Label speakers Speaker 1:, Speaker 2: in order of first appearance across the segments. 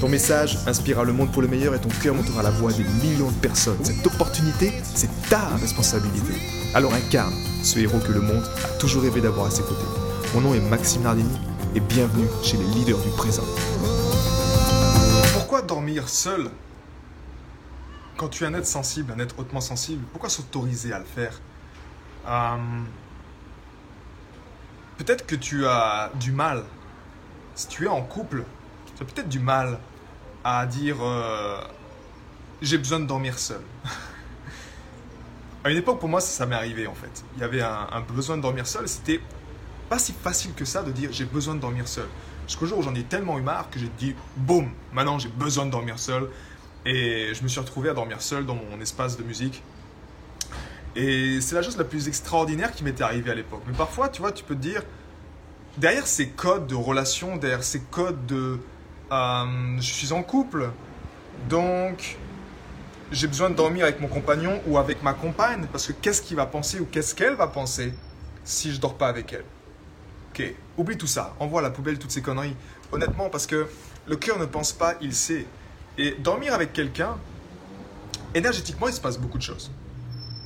Speaker 1: Ton message inspirera le monde pour le meilleur et ton cœur montera la voix des millions de personnes. Cette opportunité, c'est ta responsabilité. Alors incarne ce héros que le monde a toujours rêvé d'avoir à ses côtés. Mon nom est Maxime Nardini et bienvenue chez les leaders du présent.
Speaker 2: Pourquoi dormir seul quand tu es un être sensible, un être hautement sensible? Pourquoi s'autoriser à le faire? Euh, Peut-être que tu as du mal, si tu es en couple, tu as peut-être du mal à dire euh, j'ai besoin de dormir seul. à une époque, pour moi, ça, m'est arrivé en fait. Il y avait un, besoin de dormir seul. C'était pas si facile que ça de dire j'ai besoin de dormir seul. Jusqu'au jour où j'en ai tellement eu marre que j'ai dit boum, maintenant j'ai besoin de dormir seul. Et je me suis retrouvé à dormir seul dans mon espace de musique. Et c'est la chose la plus extraordinaire qui m'était arrivée à l'époque. Mais parfois, tu vois, tu peux te dire, derrière ces codes de relation, derrière ces codes de je suis en couple, donc j'ai besoin de dormir avec mon compagnon ou avec ma compagne, parce que qu'est-ce qu'il va penser ou qu'est-ce qu'elle va penser si je dors pas avec elle? Ok, oublie tout ça, envoie à la poubelle toutes ces conneries. Honnêtement, parce que le cœur ne pense pas, il sait. Et dormir avec quelqu'un, énergétiquement, il se passe beaucoup de choses.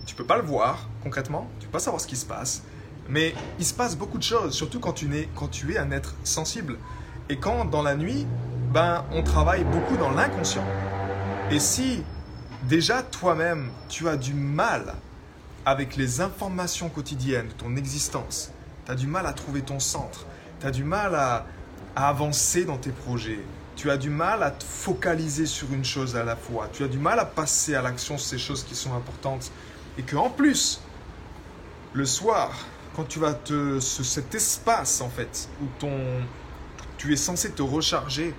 Speaker 2: Tu peux pas le voir concrètement, tu peux pas savoir ce qui se passe, mais il se passe beaucoup de choses, surtout quand tu es un être sensible. Et quand dans la nuit, ben, on travaille beaucoup dans l'inconscient. Et si déjà toi-même, tu as du mal avec les informations quotidiennes de ton existence, tu as du mal à trouver ton centre, tu as du mal à, avancer dans tes projets, tu as du mal à te focaliser sur une chose à la fois, tu as du mal à passer à l'action ces choses qui sont importantes, et que en plus, le soir, quand tu vas te, cet espace en fait, où ton, tu es censé te recharger,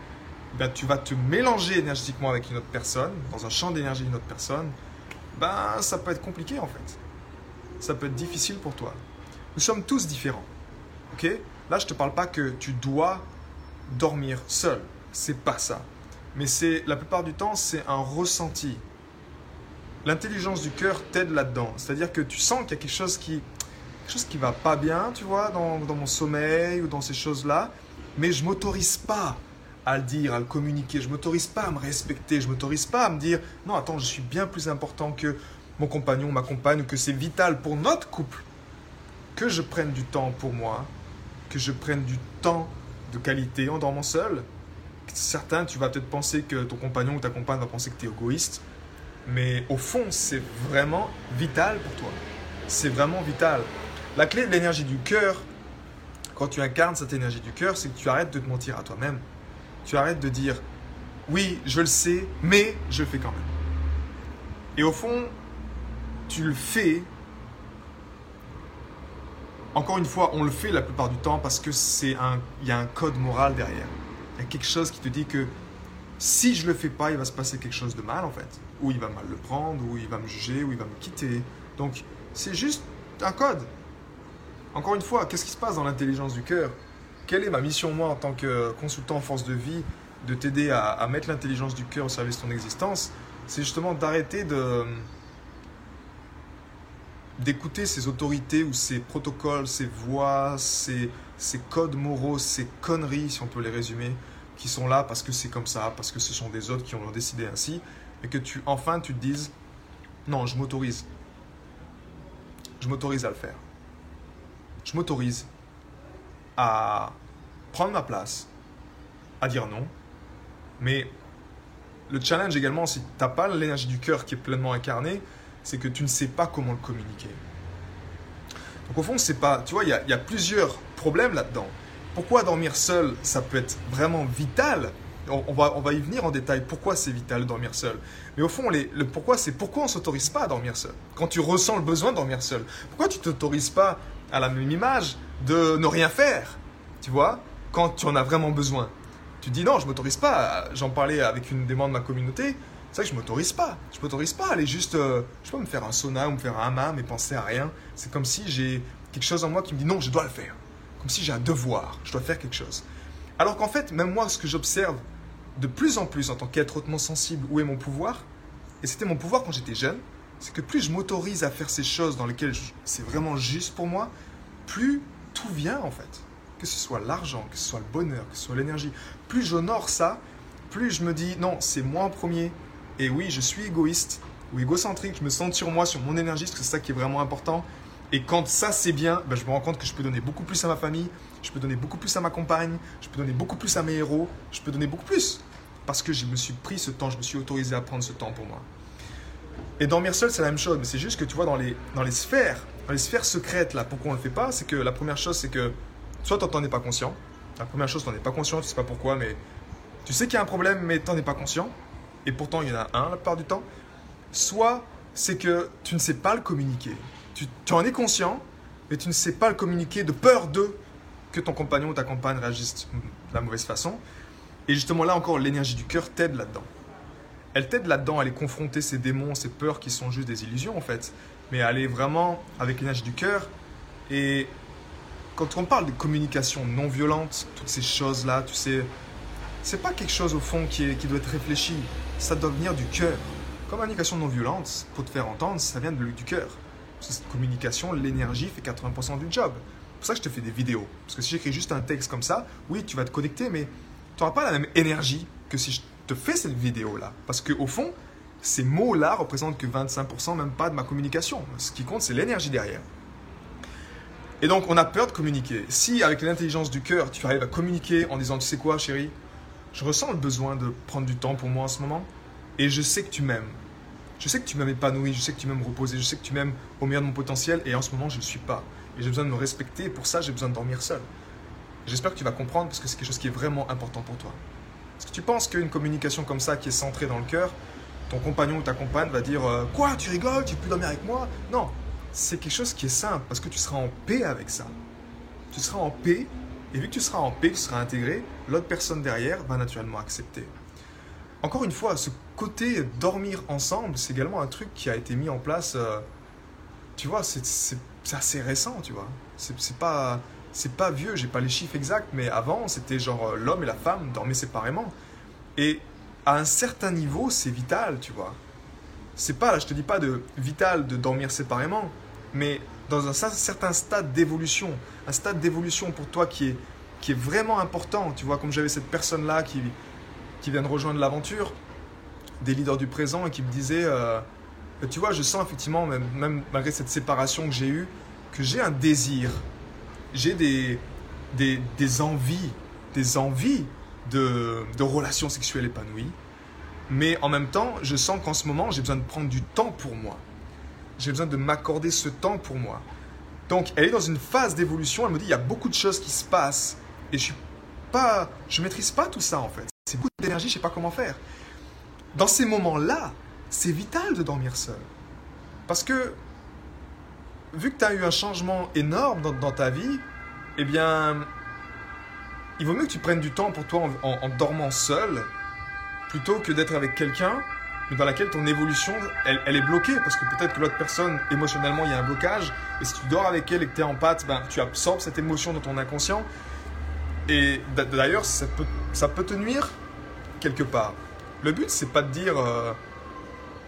Speaker 2: ben, tu vas te mélanger énergétiquement avec une autre personne, dans un champ d'énergie d'une autre personne, ben, ça peut être compliqué en fait. Ça peut être difficile pour toi. Nous sommes tous différents. Ok? Là, je ne te parle pas que tu dois dormir seul. C'est pas ça. Mais c'est la plupart du temps, c'est un ressenti. L'intelligence du cœur t'aide là-dedans. C'est-à-dire que tu sens qu'il y a quelque chose qui, quelque chose qui va pas bien, tu vois, dans, dans mon sommeil ou dans ces choses-là mais je m'autorise pas à le dire, à le communiquer. Je m'autorise pas à me respecter. Je m'autorise pas à me dire non, attends, je suis bien plus important que mon compagnon, ma compagne, que c'est vital pour notre couple que je prenne du temps pour moi, que je prenne du temps de qualité en dormant seul. Certains, tu vas peut-être penser que ton compagnon ou ta compagne va penser que tu es égoïste, mais au fond, c'est vraiment vital pour toi. C'est vraiment vital. La clé de l'énergie du cœur, quand tu incarnes cette énergie du cœur, c'est que tu arrêtes de te mentir à toi-même. Tu arrêtes de dire oui, je le sais, mais je le fais quand même. Et au fond, tu le fais. Encore une fois, on le fait la plupart du temps parce que c'est un, il y a un code moral derrière. Il y a quelque chose qui te dit que si je le fais pas, il va se passer quelque chose de mal en fait. Ou il va mal le prendre, ou il va me juger, ou il va me quitter. Donc c'est juste un code. Encore une fois, qu'est-ce qui se passe dans l'intelligence du cœur? Quelle est ma mission, moi, en tant que consultant en force de vie, de t'aider à, mettre l'intelligence du cœur au service de ton existence C'est justement d'arrêter de d'écouter ces autorités ou ces protocoles, ces voix, ces, ces codes moraux, ces conneries, si on peut les résumer, qui sont là parce que c'est comme ça, parce que ce sont des autres qui ont décidé ainsi, et que tu enfin tu te dises non, je m'autorise. Je m'autorise à le faire je m'autorise à prendre ma place, à dire non. Mais le challenge également, si tu n'as pas l'énergie du cœur qui est pleinement incarnée, c'est que tu ne sais pas comment le communiquer. Donc au fond, c'est pas, tu vois, il y, a, plusieurs problèmes là-dedans. Pourquoi dormir seul, ça peut être vraiment vital on, va, on va y venir en détail. Pourquoi c'est vital de dormir seul? Mais au fond, le pourquoi, c'est pourquoi on s'autorise pas à dormir seul? Quand tu ressens le besoin de dormir seul, pourquoi tu t'autorises pas à la même image de ne rien faire, tu vois, quand tu en as vraiment besoin. Tu dis non, je m'autorise pas. J'en parlais avec une des membres de ma communauté. C'est vrai que je m'autorise pas. Je m'autorise pas à aller juste, euh, je pas, me faire un sauna ou me faire un hammam et penser à rien. C'est comme si j'ai quelque chose en moi qui me dit non, je dois le faire. Comme si j'ai un devoir, je dois faire quelque chose. Alors qu'en fait, même moi, ce que j'observe de plus en plus en tant qu'être hautement sensible, où est mon pouvoir Et c'était mon pouvoir quand j'étais jeune, c'est que plus je m'autorise à faire ces choses dans lesquelles c'est vraiment juste pour moi, plus tout vient en fait. Que ce soit l'argent, que ce soit le bonheur, que ce soit l'énergie. Plus j'honore ça, plus je me dis non, c'est moi en premier. Et oui, je suis égoïste ou égocentrique, je me sens sur moi, sur mon énergie, parce que c'est ça qui est vraiment important. Et quand ça c'est bien, ben, je me rends compte que je peux donner beaucoup plus à ma famille, je peux donner beaucoup plus à ma compagne, je peux donner beaucoup plus à mes héros, je peux donner beaucoup plus. Parce que je me suis pris ce temps, je me suis autorisé à prendre ce temps pour moi. Et dormir seul, c'est la même chose, mais c'est juste que tu vois, dans les, dans les sphères, dans les sphères secrètes, là, pourquoi on ne le fait pas, c'est que la première chose, c'est que soit tu n'en es pas conscient. La première chose, tu n'en es pas conscient, tu sais pas pourquoi, mais tu sais qu'il y a un problème, mais tu n'en es pas conscient. Et pourtant, il y en a un la plupart du temps. Soit c'est que tu ne sais pas le communiquer. Tu, tu en es conscient, mais tu ne sais pas le communiquer de peur de que ton compagnon ou ta compagne réagisse de la mauvaise façon. Et justement là encore, l'énergie du cœur t'aide là-dedans. Elle t'aide là-dedans à aller confronter ces démons, ces peurs qui sont juste des illusions en fait. Mais à aller vraiment avec l'énergie du cœur. Et quand on parle de communication non violente, toutes ces choses-là, tu sais, c'est pas quelque chose au fond qui, doit être réfléchi. Ça doit venir du cœur. Communication non violente, pour te faire entendre, ça vient de, du cœur. Cette communication, l'énergie fait 80% du job. C'est pour ça que je te fais des vidéos. Parce que si j'écris juste un texte comme ça, oui, tu vas te connecter, mais tu n'auras pas la même énergie que si je te fais cette vidéo-là. Parce qu'au fond, ces mots-là représentent que 25% même pas de ma communication. Ce qui compte, c'est l'énergie derrière. Et donc, on a peur de communiquer. Si, avec l'intelligence du cœur, tu arrives à communiquer en disant, tu sais quoi, chérie, je ressens le besoin de prendre du temps pour moi en ce moment, et je sais que tu m'aimes. Je sais que tu m'aimes épanoui, je sais que tu m'aimes me reposer, je sais que tu m'aimes au meilleur de mon potentiel, et en ce moment, je ne suis pas. Et j'ai besoin de me respecter, et pour ça, j'ai besoin de dormir seul. J'espère que tu vas comprendre parce que c'est quelque chose qui est vraiment important pour toi. Est-ce que tu penses qu'une communication comme ça qui est centrée dans le cœur, ton compagnon ou ta compagne va dire euh, Quoi, tu rigoles, tu peux dormir avec moi? Non, c'est quelque chose qui est simple parce que tu seras en paix avec ça. Tu seras en paix et vu que tu seras en paix, tu seras intégré, l'autre personne derrière va naturellement accepter. Encore une fois, ce côté dormir ensemble, c'est également un truc qui a été mis en place. Euh, tu vois, c'est assez récent, tu vois. C'est pas pas vieux, j'ai pas les chiffres exacts, mais avant, c'était genre euh, l'homme et la femme dormaient séparément. Et à un certain niveau, c'est vital, tu vois. C'est pas, je te dis pas de vital de dormir séparément, mais dans un certain stade d'évolution, un stade d'évolution pour toi qui est, vraiment important, tu vois, comme j'avais cette personne-là qui, qui vient de rejoindre l'aventure, des leaders du présent, et qui me disait, euh, tu vois, je sens effectivement, même, malgré cette séparation que j'ai eue, que j'ai un désir j'ai des, envies, des envies de relations sexuelles épanouies. Mais en même temps, je sens qu'en ce moment, j'ai besoin de prendre du temps pour moi. J'ai besoin de m'accorder ce temps pour moi. Donc, elle est dans une phase d'évolution. Elle me dit, il y a beaucoup de choses qui se passent. Et je suis pas, je maîtrise pas tout ça en fait. C'est beaucoup d'énergie, je sais pas comment faire. Dans ces moments-là, c'est vital de dormir seul. Parce que vu que tu as eu un changement énorme dans, ta vie, eh bien, il vaut mieux que tu prennes du temps pour toi en, dormant seul, plutôt que d'être avec quelqu'un dans laquelle ton évolution, elle, est bloquée, parce que peut-être que l'autre personne, émotionnellement, il y a un blocage, et si tu dors avec elle et que tu es en pâte, ben, tu absorbes cette émotion dans ton inconscient, et d'ailleurs, ça peut, ça peut te nuire quelque part. Le but, c'est pas de dire... Euh,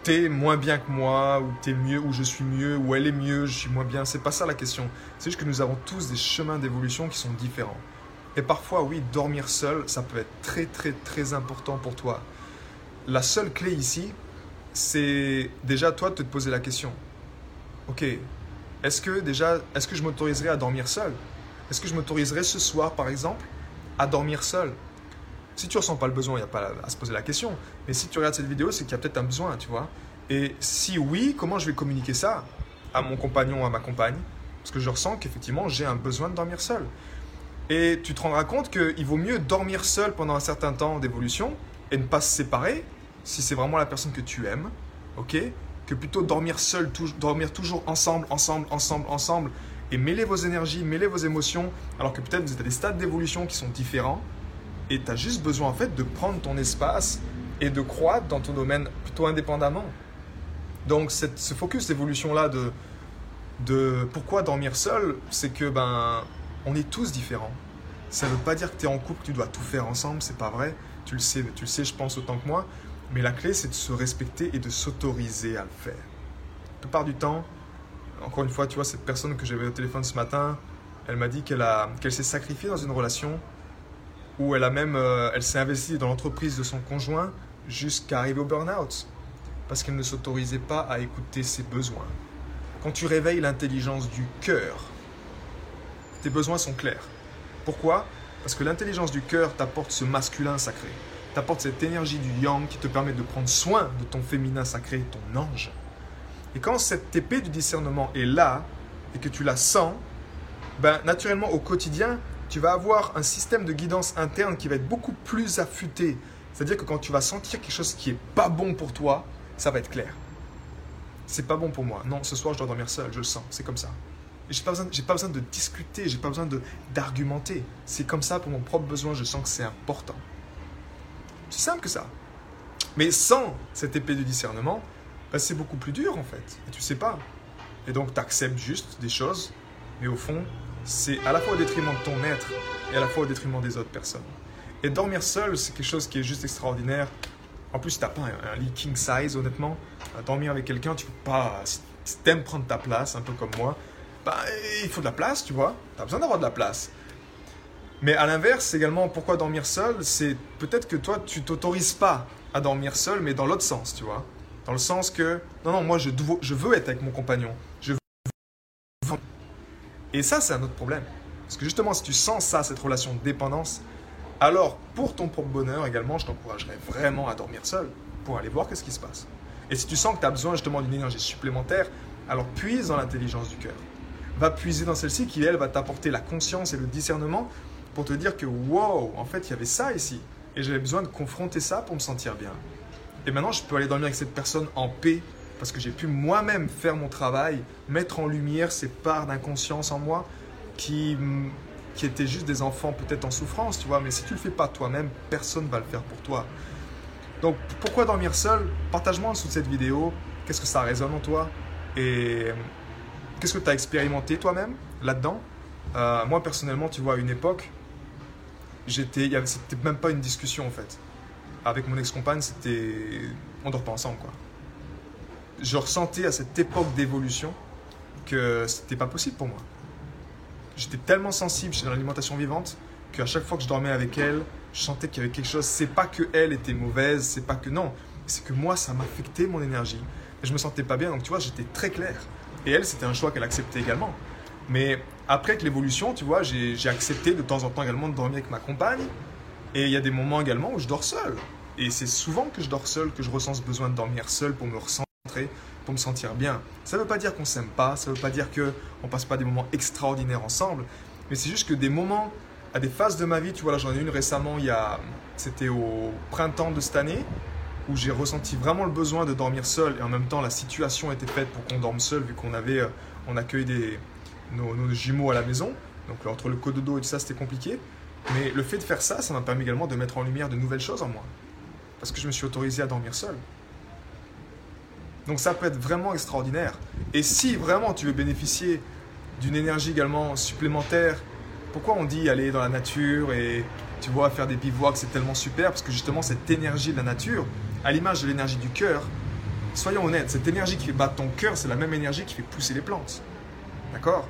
Speaker 2: t'es moins bien que moi, ou t'es mieux, ou je suis mieux, ou elle est mieux, je suis moins bien. C'est pas ça la question. C'est juste que nous avons tous des chemins d'évolution qui sont différents. Et parfois, oui, dormir seul, ça peut être très, très, très important pour toi. La seule clé ici, c'est déjà toi de te poser la question. Ok, est-ce que déjà, est-ce que je m'autoriserai à dormir seul? Est-ce que je m'autoriserai ce soir, par exemple, à dormir seul? Si tu ressens pas le besoin, il n'y a pas à se poser la question. Mais si tu regardes cette vidéo, c'est qu'il y a peut-être un besoin, tu vois. Et si oui, comment je vais communiquer ça à mon compagnon, à ma compagne? Parce que je ressens qu'effectivement, j'ai un besoin de dormir seul. Et tu te rendras compte qu'il vaut mieux dormir seul pendant un certain temps d'évolution et ne pas se séparer, si c'est vraiment la personne que tu aimes, ok Que plutôt dormir seul, dormir toujours ensemble, ensemble, ensemble, ensemble, et mêler vos énergies, mêler vos émotions, alors que peut-être vous êtes à des stades d'évolution qui sont différents et tu as juste besoin en fait de prendre ton espace et de croître dans ton domaine plutôt indépendamment. Donc ce focus d'évolution-là de, de pourquoi dormir seul, c'est que ben on est tous différents. Ça ne veut pas dire que tu es en couple, que tu dois tout faire ensemble, c'est pas vrai. Tu le sais, tu le sais, je pense autant que moi. Mais la clé, c'est de se respecter et de s'autoriser à le faire. La plupart du temps, encore une fois, tu vois, cette personne que j'avais au téléphone ce matin, elle m'a dit qu'elle s'est sacrifiée dans une relation où elle a même, euh, elle s'est investie dans l'entreprise de son conjoint jusqu'à arriver au burn-out parce qu'elle ne s'autorisait pas à écouter ses besoins. Quand tu réveilles l'intelligence du cœur, tes besoins sont clairs. Pourquoi? Parce que l'intelligence du cœur t'apporte ce masculin sacré, t'apporte cette énergie du yang qui te permet de prendre soin de ton féminin sacré, ton ange. Et quand cette épée du discernement est là et que tu la sens, ben, naturellement au quotidien, tu vas avoir un système de guidance interne qui va être beaucoup plus affûté. C'est-à-dire que quand tu vas sentir quelque chose qui est pas bon pour toi, ça va être clair. C'est pas bon pour moi. Non, ce soir je dois dormir seul, je le sens, c'est comme ça. J'ai pas besoin, j'ai pas besoin de discuter, j'ai pas besoin de d'argumenter. C'est comme ça pour mon propre besoin, je sens que c'est important. Simple que ça. Mais sans cette épée de discernement, ben, c'est beaucoup plus dur en fait. Et tu sais pas. Et donc tu acceptes juste des choses, mais au fond, c'est à la fois au détriment de ton être et à la fois au détriment des autres personnes. Et dormir seul, c'est quelque chose qui est juste extraordinaire. En plus, tu n'as pas un, lit king size, honnêtement. Dormir avec quelqu'un, tu peux pas. Si tu aimes prendre ta place, un peu comme moi, bah, il faut de la place, tu vois. Tu as besoin d'avoir de la place. Mais à l'inverse, également, pourquoi dormir seul C'est peut-être que toi, tu t'autorises pas à dormir seul, mais dans l'autre sens, tu vois. Dans le sens que, non, non, moi, je, veux être avec mon compagnon. Je veux... Et ça, c'est un autre problème. Parce que justement, si tu sens ça, cette relation de dépendance, alors pour ton propre bonheur également, je t'encouragerais vraiment à dormir seul pour aller voir qu'est-ce qui se passe. Et si tu sens que tu as besoin justement d'une énergie supplémentaire, alors puise dans l'intelligence du cœur. Va puiser dans celle-ci qui, elle, va t'apporter la conscience et le discernement pour te dire que wow, en fait, il y avait ça ici. Et j'avais besoin de confronter ça pour me sentir bien. Et maintenant, je peux aller dormir avec cette personne en paix parce que j'ai pu moi-même faire mon travail, mettre en lumière ces parts d'inconscience en moi qui, qui étaient juste des enfants peut-être en souffrance, tu vois. Mais si tu le fais pas toi-même, personne va le faire pour toi. Donc, pourquoi dormir seul? Partage-moi en dessous de cette vidéo. Qu'est-ce que ça résonne en toi? Et qu'est-ce que tu as expérimenté toi-même là-dedans? Euh, Moi, personnellement, tu vois, à une époque, j'étais, c'était même pas une discussion en fait. Avec mon ex-compagne, c'était, on dort pas ensemble quoi. Je ressentais à cette époque d'évolution que c'était pas possible pour moi. J'étais tellement sensible chez l'alimentation vivante qu'à chaque fois que je dormais avec elle, je sentais qu'il y avait quelque chose. C'est pas que elle était mauvaise, c'est pas que non, c'est que moi ça m'affectait mon énergie et je me sentais pas bien. Donc tu vois, j'étais très clair. Et elle, c'était un choix qu'elle acceptait également. Mais après que l'évolution, tu vois, j'ai accepté de temps en temps également de dormir avec ma compagne. Et il y a des moments également où je dors seul. Et c'est souvent que je dors seul que je ressens ce besoin de dormir seul pour me recentrer, pour me sentir bien. Ça ne veut pas dire qu'on s'aime pas, ça ne veut pas dire qu'on passe pas des moments extraordinaires ensemble. Mais c'est juste que des moments, à des phases de ma vie, tu vois, là j'en ai une récemment, il y a, c'était au printemps de cette année, où j'ai ressenti vraiment le besoin de dormir seul. Et en même temps, la situation était faite pour qu'on dorme seul, vu qu'on avait, euh, on accueille des, nos, jumeaux à la maison. Donc entre le cododo et tout ça, c'était compliqué. Mais le fait de faire ça, ça m'a permis également de mettre en lumière de nouvelles choses en moi. Parce que je me suis autorisé à dormir seul. Donc ça peut être vraiment extraordinaire. Et si vraiment tu veux bénéficier d'une énergie également supplémentaire, pourquoi on dit aller dans la nature et tu vois faire des bivouacs, c'est tellement super? Parce que justement cette énergie de la nature, à l'image de l'énergie du cœur, soyons honnêtes, cette énergie qui fait battre ton cœur, c'est la même énergie qui fait pousser les plantes. D'accord?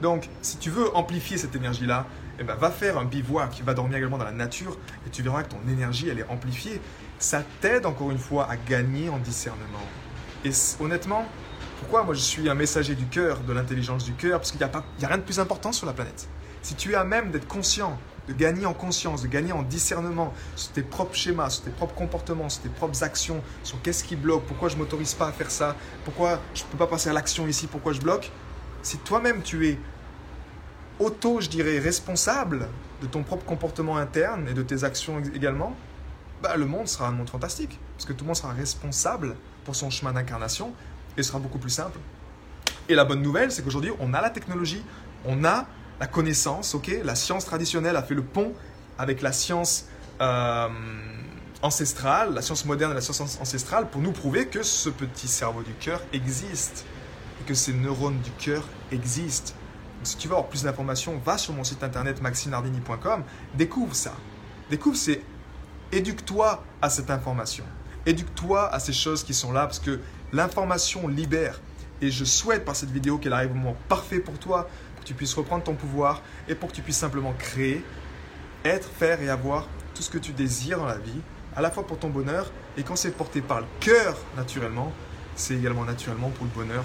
Speaker 2: Donc, si tu veux amplifier cette énergie-là, eh ben, va faire un bivouac, va dormir également dans la nature et tu verras que ton énergie, elle est amplifiée. Ça t'aide encore une fois à gagner en discernement. Et honnêtement, pourquoi moi je suis un messager du cœur, de l'intelligence du cœur? Parce qu'il n'y a, a rien de plus important sur la planète. Si tu es à même d'être conscient, de gagner en conscience, de gagner en discernement sur tes propres schémas, sur tes propres comportements, sur tes propres actions, sur qu'est-ce qui bloque, pourquoi je m'autorise pas à faire ça, pourquoi je ne peux pas passer à l'action ici, pourquoi je bloque, si toi-même tu es auto, je dirais, responsable de ton propre comportement interne et de tes actions également, bah, le monde sera un monde fantastique. Parce que tout le monde sera responsable pour son chemin d'incarnation et sera beaucoup plus simple. Et la bonne nouvelle, c'est qu'aujourd'hui, on a la technologie, on a la connaissance, ok? La science traditionnelle a fait le pont avec la science euh, ancestrale, la science moderne et la science ancestrale, pour nous prouver que ce petit cerveau du cœur existe que ces neurones du cœur existent. Donc, si tu veux avoir plus d'informations, va sur mon site internet maximinardini.com, découvre ça. Découvre, c'est éduque-toi à cette information. Éduque-toi à ces choses qui sont là parce que l'information libère. Et je souhaite par cette vidéo qu'elle arrive au moment parfait pour toi, pour que tu puisses reprendre ton pouvoir et pour que tu puisses simplement créer, être, faire et avoir tout ce que tu désires dans la vie, à la fois pour ton bonheur et quand c'est porté par le cœur naturellement, c'est également naturellement pour le bonheur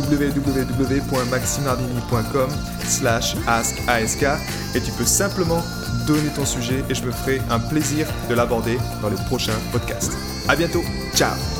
Speaker 2: www.maximardini.com slash ask et tu peux simplement donner ton sujet et je me ferai un plaisir de l'aborder dans les prochains podcasts. À bientôt, ciao